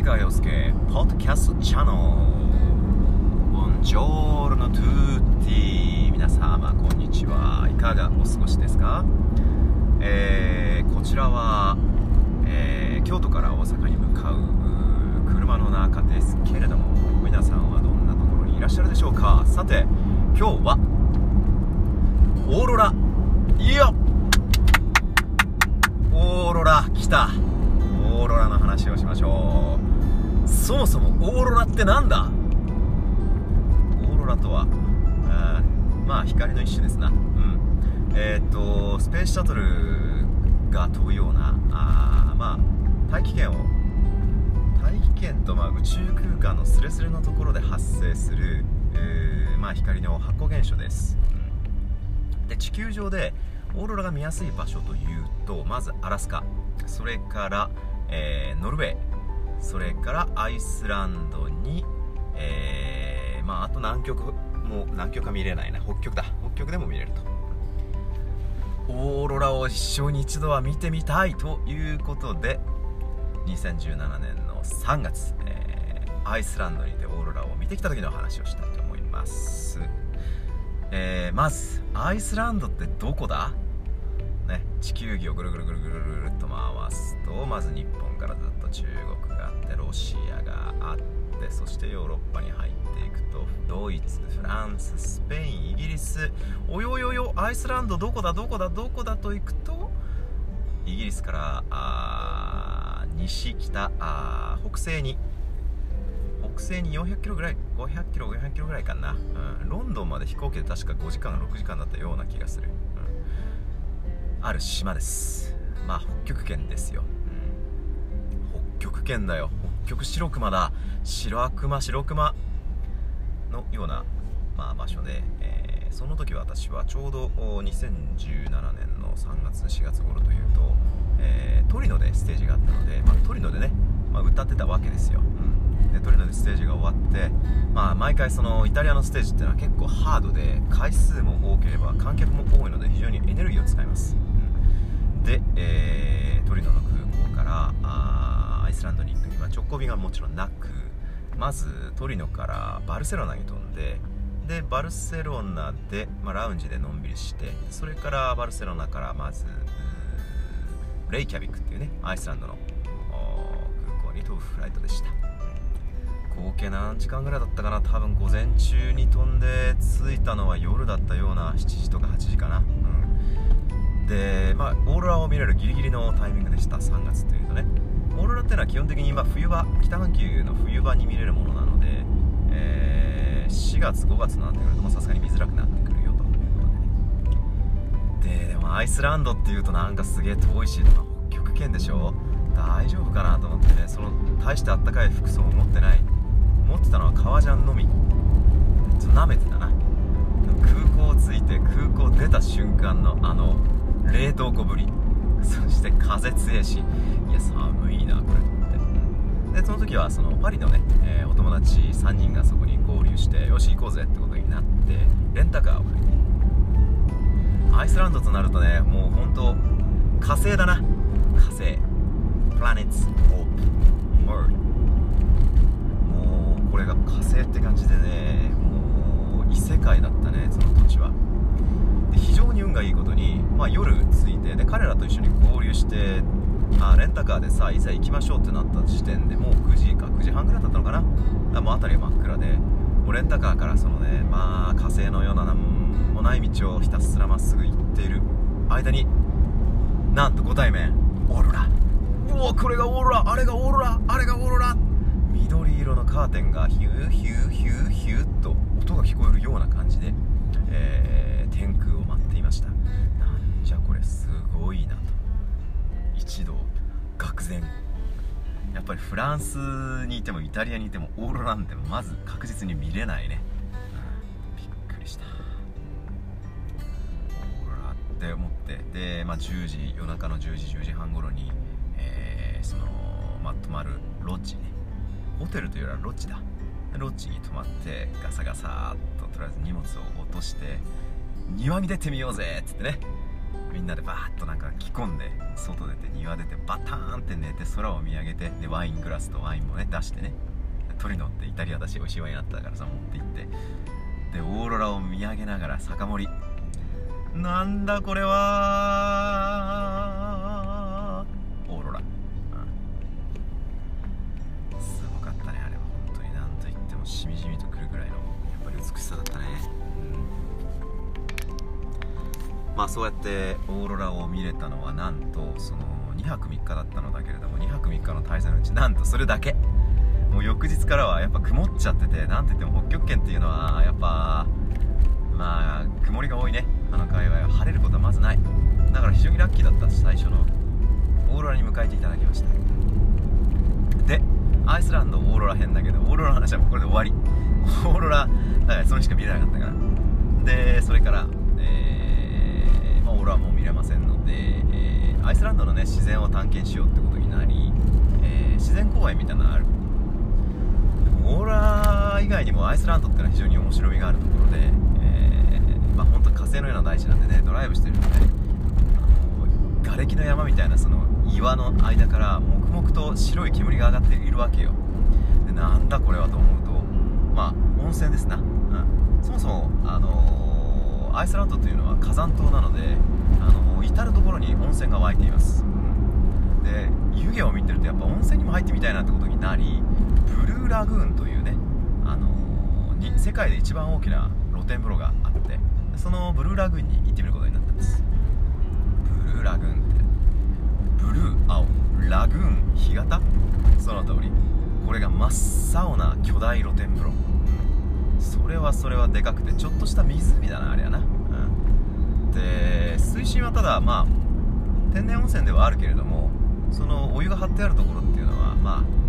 前川洋介ポッドキャストチャンネルボンジョールノトゥーティー皆様こんにちは。いかがお過ごしですか？えー、こちらは、えー、京都から大阪に向かう車の中ですけれども皆さんはどんなところにいらっしゃるでしょうか？さて今日はオーロラ。いやオーロラ来た。話をしましょう。そもそもオーロラってなんだ？オーロラとはあまあ光の一種ですな。うん。えー、っとスペースシャトルが飛ぶようなあまあ大気圏を大気圏とまあ宇宙空間のスレスレのところで発生する、えー、まあ、光の発光現象です、うん、で地球上でオーロラが見やすい場所というとまずアラスカ。それから、えー、ノルウェー。それからアイスランドに、えー、まあ、あと南極も南極は見れないな北極だ。北極でも見れると。オーロラを一生に一度は見てみたいということで2017年の3月、えー、アイスランドにてオーロラを見てきた時の話をしたいと思います、えー、まずアイスランドってどこだ？ね、地球儀をぐるぐるぐるぐるぐるっと回すとまず日本からずっと中国があってロシアがあってそしてヨーロッパに入っていくとドイツフランススペインイギリス。およよよアイスランドどこだどこだどこだと行くとイギリスからあ西北あ北西に北西に400キロぐらい500キロ500キロぐらいかな、うん、ロンドンまで飛行機で確か5時間6時間だったような気がする。ある島です。まあ北極圏ですよ、うん、北極圏だよ。北極白熊だ。白熊白熊のような、まあ、場所で、えー、その時私はちょうど2017年の3月4月頃というと、えー、トリノでステージがあったので、まあ、トリノでね、まあ、歌ってたわけですよ、うん、でトリノでステージが終わって、まあ、毎回そのイタリアのステージっていうのは結構ハードで回数も多ければ観客も多いので非常にエネルギーを使います。には直行便がもちろんなくまずトリノからバルセロナに飛んででバルセロナで、まあ、ラウンジでのんびりしてそれからバルセロナからまずレイキャビックっていうねアイスランドの空港に飛ぶフライトでした。合計何時間ぐらいだったかな？多分午前中に飛んで着いたのは夜だったような7時とか8時かな、うん。で、まあ、オーロラを見れるギリギリのタイミングでした。3月というとね。オーロラっていうのは基本的にま冬場北半球の冬場に見れるものなので、えー、4月5月になってくるとさすがに見づらくなってくるよということでね。ででもアイスランドっていうとなんかすげえ遠いしとか北極圏でしょ？大丈夫かなと思ってねその大してあったかい服装を持ってない。持ってたのは革ジャンのみ。ちょっと舐めてたな。空港着いて空港出た瞬間のあの冷凍庫ぶり。そして風強いしいや寒いなこれって。でその時はそのパリのね、えー、お友達3人がそこに合流してよし行こうぜってことになってレンタカーを借りて。アイスランドとなるとねもう本当火星だな。火星。プラネッツホープモールもうこれが火星って感じでね世界だったねその土地は。で非常に運がいいことに、まあ、夜着いてで彼らと一緒に合流してあレンタカーでさいざ行きましょうってなった時点でもう9時か9時半ぐらいだったのかな。もう辺りは真っ暗でもうレンタカーからそのねまあ火星のような何もない道をひたすらまっすぐ行っている。間になんとご対面。オーロラ。うわこれがオーロラ。あれがオーロラ。あれがオーロラ。緑色のカーテンがヒューヒューヒューヒューとぱりフランスにいてもイタリアにいてもオーロラなんてまず確実に見れないね、うん、びっくりした。オーロラって思って。で、まあ、10時夜中の10時10時半頃に、えー、その、まあ、泊まるロッジね。ホテルというよりはロッジだ。ロッジに泊まってガサガサっととりあえず荷物を落として庭に出てみようぜっつってねみんなでバーッとなんか着込んで外出て庭出てバターンって寝て空を見上げてでワイングラスとワインもね出してね。トリノってイタリアだし美味しいワインあったからさ持って行って。でオーロラを見上げながら酒盛り。なんだこれはオーロラ、うん、すごかったねあれは。本当に。何と言ってもしみじみとくるぐらいのやっぱり美しさだったね、うん、まあそうやってオーロラを見れたのはなんとその2泊3日だったのだけれども2泊3日の滞在のうちなんとそれだけ。もう翌日からはやっぱ曇っちゃっててなんて言っても北極圏っていうのはやっぱまあ曇りが多いね。あの界隈は晴れることはまずない。だから非常にラッキーだった最初のオーロラに迎えていただきました。でアイスランドオーロラ編だけどオーロラの話はこれで終わり。オーロラだからそれしか見れなかったから。でそれから、えー、オーロラも見れませんので、えー、アイスランドのね自然を探検しようってことになり、えー、自然公園みたいなのある。オーラ以外にもアイスランドってのは非常に面白みがあるところで、えー、まあ本当火星のような大地なんでねドライブしてるとねあの瓦礫の山みたいなその岩の間から黙々と白い煙が上がっているわけよ。でなんだこれはと思うとまあ温泉ですな、うん、そもそもあのアイスランドというのは火山島なのであの、至る所に温泉が湧いています。で湯気を見てるとやっぱ温泉にも入ってみたいなってことになりブルーラグーンというね、あのー、世界で一番大きな露天風呂があってそのブルーラグーンに行ってみることになったんです。ブルーラグーンって。ブルー青。ラグーン干潟？その通り。これが真っ青な巨大露天風呂。それはそれはでかくてちょっとした湖だなあれやな、うん、で水深はただまあ天然温泉ではあるけれどもそのお湯が張ってあるところっていうのはまあ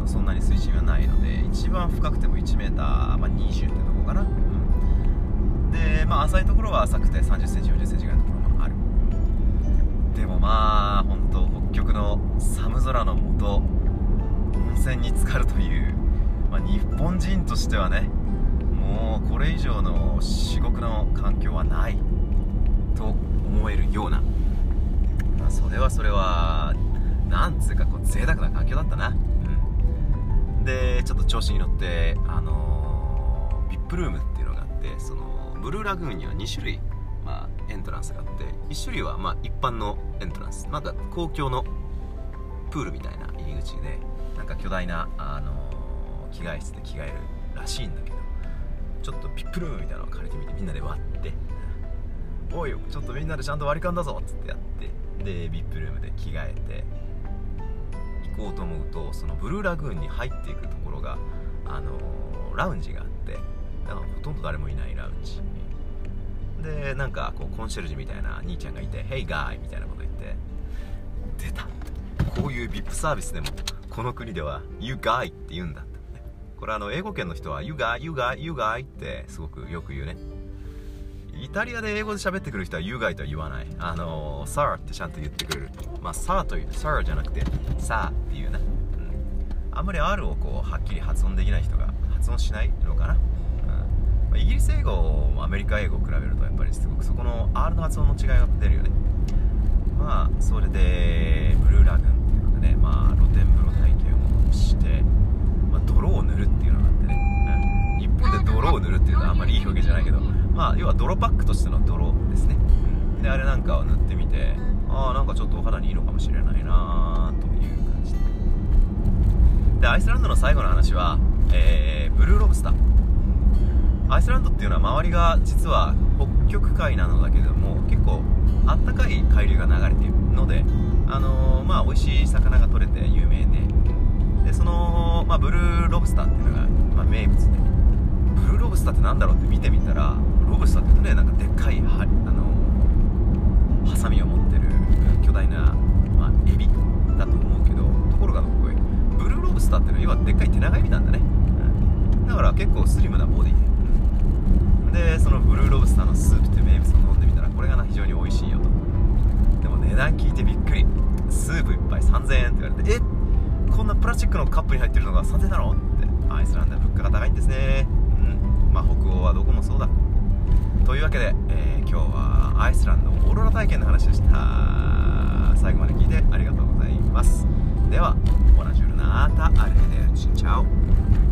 のそんなに水深はないので一番深くても 1m、まあ、20ってとこかな、うん、で、まあ、浅いところは浅くて 30cm、40cm ぐらいのところもある。でもまあ本当北極の寒空のもと温泉に浸かるという、まあ、日本人としてはねもうこれ以上の至極の環境はないと思えるような、まあ、それはそれはなんつうかこう贅沢な環境だったな。うん。でちょっと調子に乗ってあのー、VIP ルームっていうのがあってそのブルーラグーンには2種類、まあ、エントランスがあって1種類はまあ一般のエントランス。なんか公共のプールみたいな入り口でなんか巨大な、あのー、着替え室で着替えるらしいんだけどちょっと VIP ルームみたいなのを借りてみてみんなで割って。おいちょっとみんなでちゃんと割り勘だぞっつってやって。で VIP ルームで着替えて。行こうと思うとそのブルーラグーンに入っていくところが、あのー、ラウンジがあって。だからほとんど誰もいないラウンジでなんかこうコンシェルジュみたいな兄ちゃんがいて「Hey guy」みたいなこと言って。出た。こういう VIP サービスでもこの国では「You guy」って言うんだ、これあの英語圏の人は「You guy」「You guy」「You guy」ってすごくよく言うね。イタリアで英語で喋ってくる人は You guy とは言わない。あのー、Sir ってちゃんと言ってくれる。まあ Sir という Sir じゃなくて Sir っていうな、うん、あんまり R をこうはっきり発音できない人が発音しないのかな、うん。まあ、イギリス英語アメリカ英語を比べるとやっぱりすごくそこの R の発音の違いが出るよね。まあそれでブルーラグンっていうのでね。まあ露天風呂体験をして、泥を塗るっていうのがあってね、うん、日本で泥を塗るっていうのはあんまりいい表現じゃないけどまあ要は泥パックとしての泥ですね。であれなんかを塗ってみてああなんかちょっとお肌にいいのかもしれないなという感じ。ででアイスランドの最後の話は、えー、ブルーロブスター。アイスランドっていうのは周りが実は北極海なのだけども結構あったかい海流が流れているのであのー、まあ美味しい魚が取れて有名ででその、まあ、ブルーロブスターっていうのが、まあ、名物で。ブルーロブスターって何だろうって見てみたらロブスターってねなんかでっかいはあのハサミを持ってる巨大な、まあ、エビだと思うけどところがこブルーロブスターっていうのは要はでっかい手長エビなんだね、うん、だから結構スリムなボディで。でそのブルーロブスターのスープって名物を飲んでみたらこれがな非常に美味しいよと。でも値段聞いてびっくり。スープ1杯3000円って言われてえっこんなプラスチックのカップに入ってるのが3000円なのって。アイスランドは物価が高いんですね。うん。まあ北欧はどこもそうだ。というわけで、えー、今日はアイスランドオーロラ体験の話でした。最後まで聞いてありがとうございます。ではボナジュルナータアレデルチンチャオ。